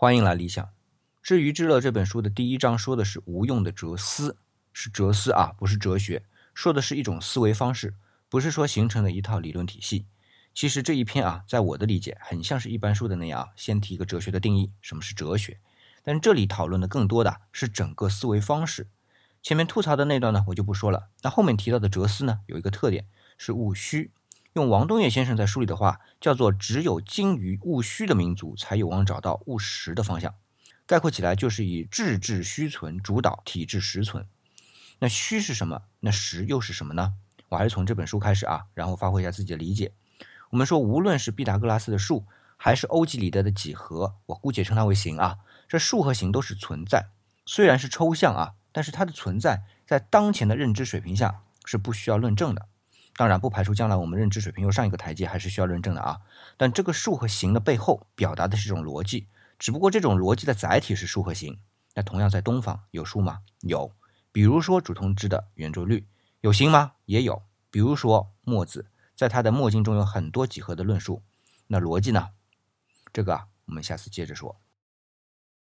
欢迎来理想。至于《知乐》这本书的第一章说的是无用的哲思，是哲思啊，不是哲学，说的是一种思维方式，不是说形成了一套理论体系。其实这一篇啊，在我的理解，很像是一般书的那样，先提一个哲学的定义，什么是哲学。但这里讨论的更多的是整个思维方式。前面吐槽的那段呢，我就不说了。那后面提到的哲思呢，有一个特点是务虚。用王东岳先生在书里的话叫做：“只有精于务虚的民族，才有望找到务实的方向。”概括起来就是以志治虚存主导体制实存。那虚是什么？那实又是什么呢？我还是从这本书开始啊，然后发挥一下自己的理解。我们说，无论是毕达哥拉斯的数，还是欧几里得的几何，我姑且称它为形啊。这数和形都是存在，虽然是抽象啊，但是它的存在在当前的认知水平下是不需要论证的。当然，不排除将来我们认知水平又上一个台阶，还是需要论证的啊。但这个数和形的背后表达的是一种逻辑，只不过这种逻辑的载体是数和形。那同样在东方有数吗？有，比如说主通知的圆周率，有形吗？也有，比如说墨子。在他的墨经中有很多几何的论述，那逻辑呢？这个啊，我们下次接着说。